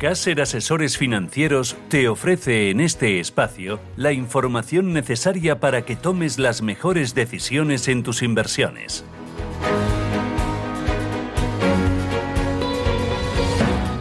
Caser Asesores Financieros te ofrece en este espacio la información necesaria para que tomes las mejores decisiones en tus inversiones.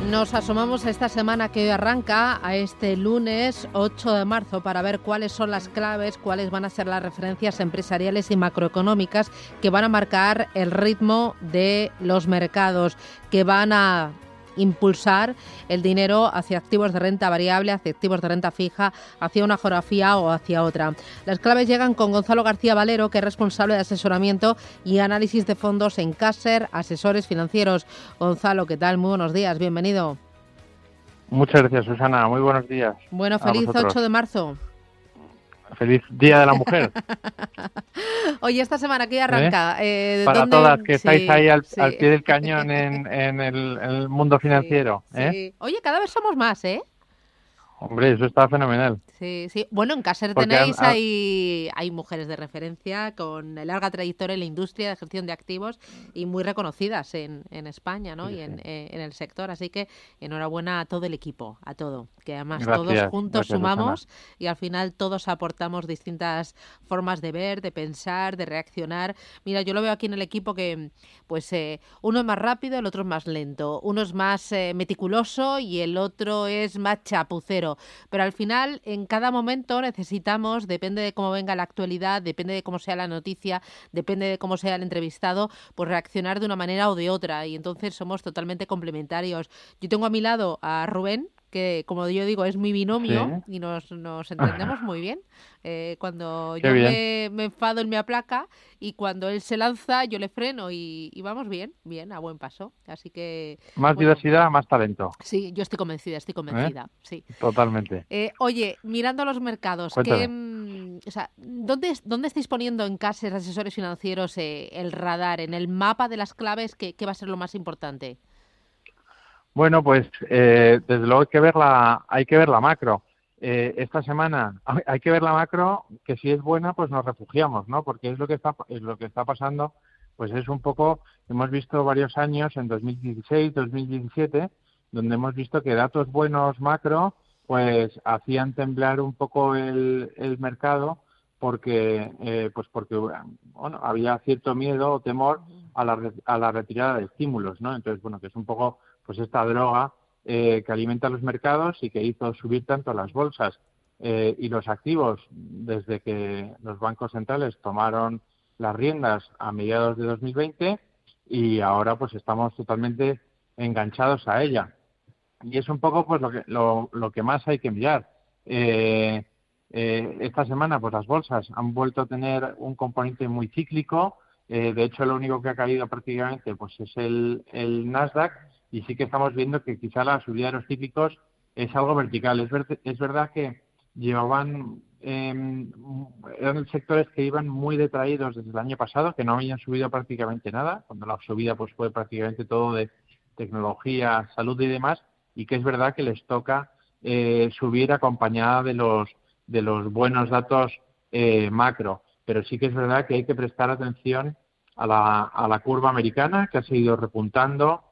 Nos asomamos esta semana que hoy arranca, a este lunes 8 de marzo, para ver cuáles son las claves, cuáles van a ser las referencias empresariales y macroeconómicas que van a marcar el ritmo de los mercados, que van a impulsar el dinero hacia activos de renta variable, hacia activos de renta fija, hacia una geografía o hacia otra. Las claves llegan con Gonzalo García Valero, que es responsable de asesoramiento y análisis de fondos en Caser, asesores financieros. Gonzalo, ¿qué tal? Muy buenos días, bienvenido. Muchas gracias, Susana. Muy buenos días. Bueno, feliz 8 de marzo. Feliz Día de la Mujer. Oye, esta semana que arranca. ¿Eh? Eh, Para todas que estáis ahí al, pie del cañón en, el, mundo financiero. ¿eh? Oye, cada vez somos más, ¿eh? Hombre, eso está fenomenal. Sí, sí. Bueno, en Caser tenéis, hay, hay mujeres de referencia con larga trayectoria en la industria de gestión de activos y muy reconocidas en, en España ¿no? y en, eh, en, el sector. Así que enhorabuena a todo el equipo, a todo. Que además todos juntos sumamos y al final todos aportamos distintas formas de ver, de pensar, de reaccionar. Mira, yo lo veo aquí en el equipo que pues eh, uno es más rápido, el otro es más lento. Uno es más eh, meticuloso y el otro es más chapucero pero al final, en cada momento necesitamos, depende de cómo venga la actualidad, depende de cómo sea la noticia, depende de cómo sea el entrevistado, pues reaccionar de una manera o de otra. Y entonces somos totalmente complementarios. Yo tengo a mi lado a Rubén, que como yo digo es mi binomio y nos, nos entendemos muy bien. Eh, cuando yo me, enfado, él me aplaca y cuando él se lanza, yo le freno y, vamos bien, bien, a buen paso. Así que... Más diversidad, más talento. Sí, yo estoy convencida, estoy convencida, ¿Eh? sí. Totalmente. Eh, oye, mirando los mercados, mm, o sea, ¿dónde, ¿dónde estáis poniendo en casa asesores financieros el radar, en el mapa de las claves, qué va a ser lo más importante? Bueno, pues eh, desde luego hay que ver la, hay que ver la macro. Eh, esta semana hay que ver la macro, que si es buena, pues nos refugiamos, ¿no? Porque es lo que está, es lo que está pasando, pues es un poco, hemos visto varios años, en 2016, 2017, donde hemos visto que datos buenos macro, pues hacían temblar un poco el, el mercado, porque, eh, pues porque bueno, había cierto miedo o temor a la, a la retirada de estímulos, ¿no? Entonces, bueno, que es un poco pues esta droga eh, que alimenta los mercados y que hizo subir tanto las bolsas eh, y los activos desde que los bancos centrales tomaron las riendas a mediados de 2020 y ahora pues estamos totalmente enganchados a ella. Y es un poco pues lo que, lo, lo que más hay que mirar. Eh, esta semana pues las bolsas han vuelto a tener un componente muy cíclico. de hecho, lo único que ha caído prácticamente pues es el, el Nasdaq y sí que estamos viendo que quizá la subida de los típicos es algo vertical. Es, es verdad que llevaban, eh, eran sectores que iban muy detraídos desde el año pasado, que no habían subido prácticamente nada, cuando la subida pues fue prácticamente todo de tecnología, salud y demás, y que es verdad que les toca eh, subir acompañada de los, de los buenos datos eh, macro. Pero sí que es verdad que hay que prestar atención a la, a la curva americana, que ha seguido repuntando,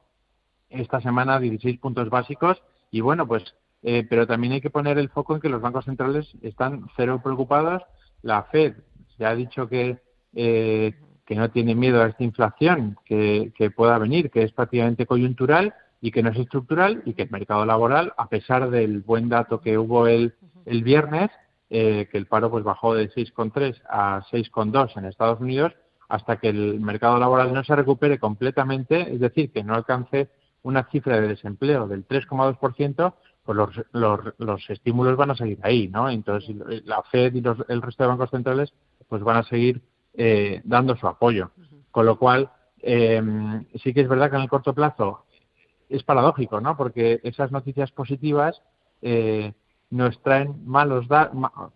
esta semana 16 puntos básicos y bueno, pues, eh, pero también hay que poner el foco en que los bancos centrales están cero preocupados. La Fed se ha dicho que, eh, que no tiene miedo a esta inflación que, que pueda venir, que es prácticamente coyuntural y que no es estructural y que el mercado laboral, a pesar del buen dato que hubo el, el viernes, eh, que el paro pues bajó de 6,3 a 6,2 en Estados Unidos, hasta que el mercado laboral no se recupere completamente, es decir, que no alcance una cifra de desempleo del 3,2%, pues los, los, los, estímulos van a seguir ahí, ¿no? Entonces la Fed y el resto de bancos centrales pues van a seguir eh, dando su apoyo. Con lo cual, eh, sí que es verdad que en el corto plazo es paradójico, ¿no? Porque esas noticias positivas eh, nos traen malos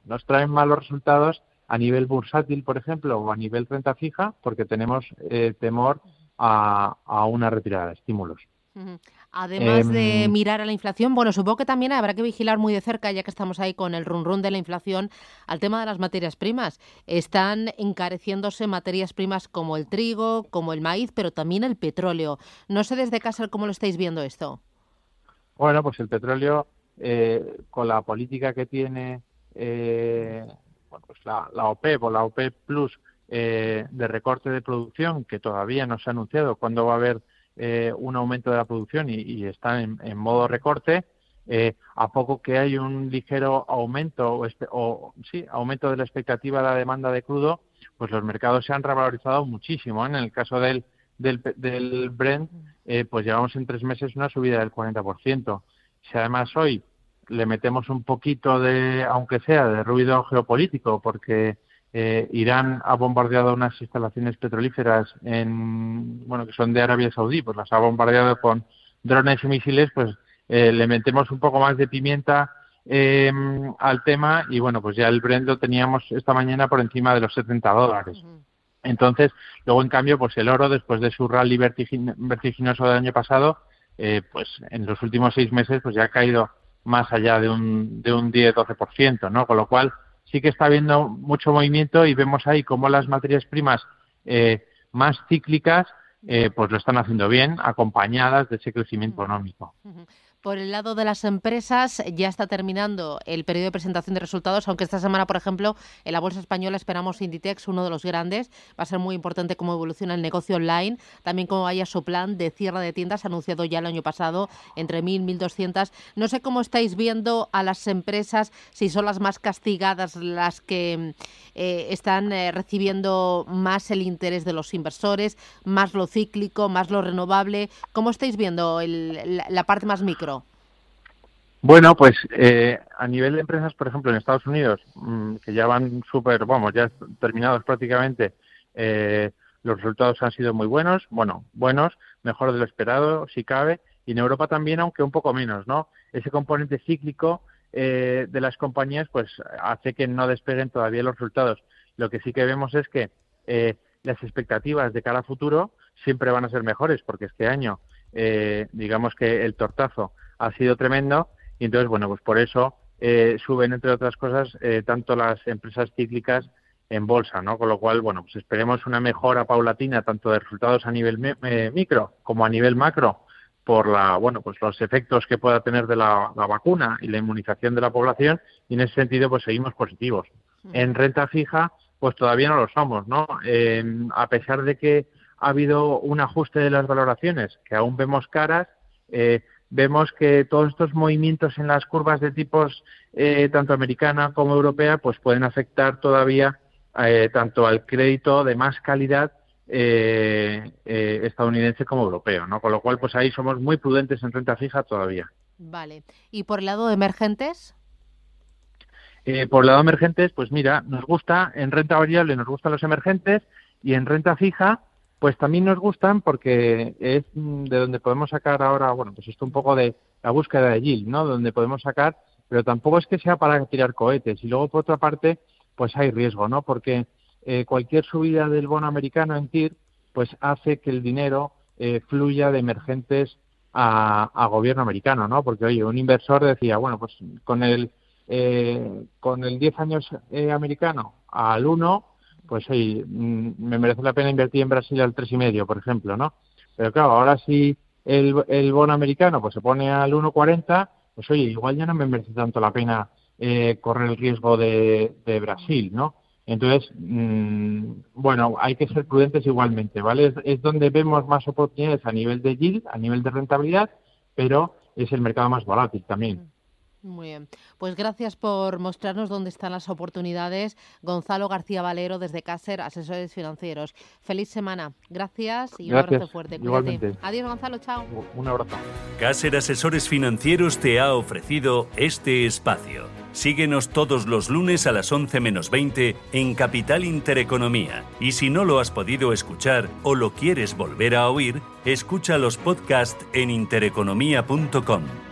nos traen malos resultados a nivel bursátil, por ejemplo, o a nivel renta fija, porque tenemos eh, temor a, a, una retirada de estímulos. Además de em, mirar a la inflación, bueno, supongo que también habrá que vigilar muy de cerca, ya que estamos ahí con el run run de la inflación, al tema de las materias primas. Están encareciéndose materias primas como el trigo, como el maíz, pero también el petróleo. No sé desde casa cómo lo estáis viendo esto. Bueno, pues el petróleo, eh, con la política que tiene eh, bueno, pues la, la, OPEP o la OPEP Plus eh, de recorte de producción, que todavía no se ha anunciado cuándo va a haber eh, un aumento de la producción y, están en, modo recorte, eh, a poco que hay un ligero aumento o, o, sí, aumento de la expectativa de la demanda de crudo, pues los mercados se han revalorizado muchísimo. En el caso del, del, del Brent, eh, pues llevamos en tres meses una subida del 40%. Si además hoy le metemos un poquito de, aunque sea, de ruido geopolítico, porque eh, Irán ha bombardeado unas instalaciones petrolíferas en, bueno, que son de Arabia Saudí, pues las ha bombardeado con drones y misiles, pues eh, le metemos un poco más de pimienta eh, al tema y bueno, pues ya el Brent lo teníamos esta mañana por encima de los 70 dólares. Entonces, luego en cambio, pues el oro, después de su rally vertiginoso del año pasado, eh, pues en los últimos seis meses, pues ya ha caído más allá de un, de un 10-12%, ¿no? Con lo cual, sí que está habiendo mucho movimiento y vemos ahí cómo las materias primas eh, más cíclicas eh, pues lo están haciendo bien, acompañadas de ese crecimiento económico. Por el lado de las empresas, ya está terminando el periodo de presentación de resultados, aunque esta semana, por ejemplo, en la Bolsa Española esperamos Inditex, uno de los grandes. Va a ser muy importante cómo evoluciona el negocio online, también cómo vaya su plan de cierre de tiendas, anunciado ya el año pasado, entre 1.000 y 1.200. No sé cómo estáis viendo a las empresas, si son las más castigadas las que eh, están eh, recibiendo más el interés de los inversores, más lo cíclico, más lo renovable. ¿Cómo estáis viendo la parte más micro? Bueno, pues eh, a nivel de empresas, por ejemplo, en Estados Unidos, mm, que ya van súper, vamos, ya terminados prácticamente, eh, los resultados han sido muy buenos, bueno, buenos, mejor de lo esperado, si cabe, y en Europa también, aunque un poco menos, ¿no? Ese componente cíclico eh, de las compañías, pues hace que no despeguen todavía los resultados. Lo que sí que vemos es que las expectativas de cara a futuro siempre van a ser mejores, porque este año, digamos que el tortazo ha sido tremendo y entonces, bueno, pues por eso eh, suben, entre otras cosas, eh, tanto las empresas cíclicas en bolsa, ¿no? Con lo cual, bueno, pues esperemos una mejora paulatina tanto de resultados a nivel eh, micro como a nivel macro por la, bueno, pues los efectos que pueda tener de la, vacuna y la inmunización de la población y en ese sentido pues seguimos positivos. En renta fija pues todavía no lo somos, ¿no? a pesar de que ha habido un ajuste de las valoraciones que aún vemos caras, eh, vemos que todos estos movimientos en las curvas de tipos eh, tanto americana como europea pues pueden afectar todavía eh, tanto al crédito de más calidad eh, estadounidense como europeo, ¿no? Con lo cual pues ahí somos muy prudentes en renta fija todavía. Vale. ¿Y por el lado de emergentes? por el lado de emergentes, pues mira, nos gusta en renta variable, nos gustan los emergentes y en renta fija pues también nos gustan porque es de donde podemos sacar ahora, bueno, pues esto un poco de la búsqueda de yield, ¿no? Donde podemos sacar, pero tampoco es que sea para tirar cohetes. Y luego, por otra parte, pues hay riesgo, ¿no? Porque eh, cualquier subida del bono americano en TIR, pues hace que el dinero eh, fluya de emergentes a, gobierno americano, ¿no? Porque, oye, un inversor decía, bueno, pues con el, eh, con el 10 años americano al 1, pues oye, mm, me merece la pena invertir en Brasil al tres y medio, por ejemplo, ¿no? Pero claro, ahora si el, el bono americano pues se pone al 1,40, pues oye, igual ya no me merece tanto la pena eh, correr el riesgo de, Brasil, ¿no? Entonces, mm, bueno, hay que ser prudentes igualmente, ¿vale? Es, donde vemos más oportunidades a nivel de yield, a nivel de rentabilidad, pero es el mercado más volátil también. Muy bien. Pues gracias por mostrarnos dónde están las oportunidades. Gonzalo García Valero desde Cácer, asesores financieros. Feliz semana. Gracias y un abrazo fuerte. Igualmente. Adiós, Gonzalo. Chao. Un abrazo. Cácer Asesores Financieros te ha ofrecido este espacio. Síguenos todos los lunes a las 11 menos 20 en Capital Intereconomía. Y si no lo has podido escuchar o lo quieres volver a oír, escucha los podcasts en intereconomía.com.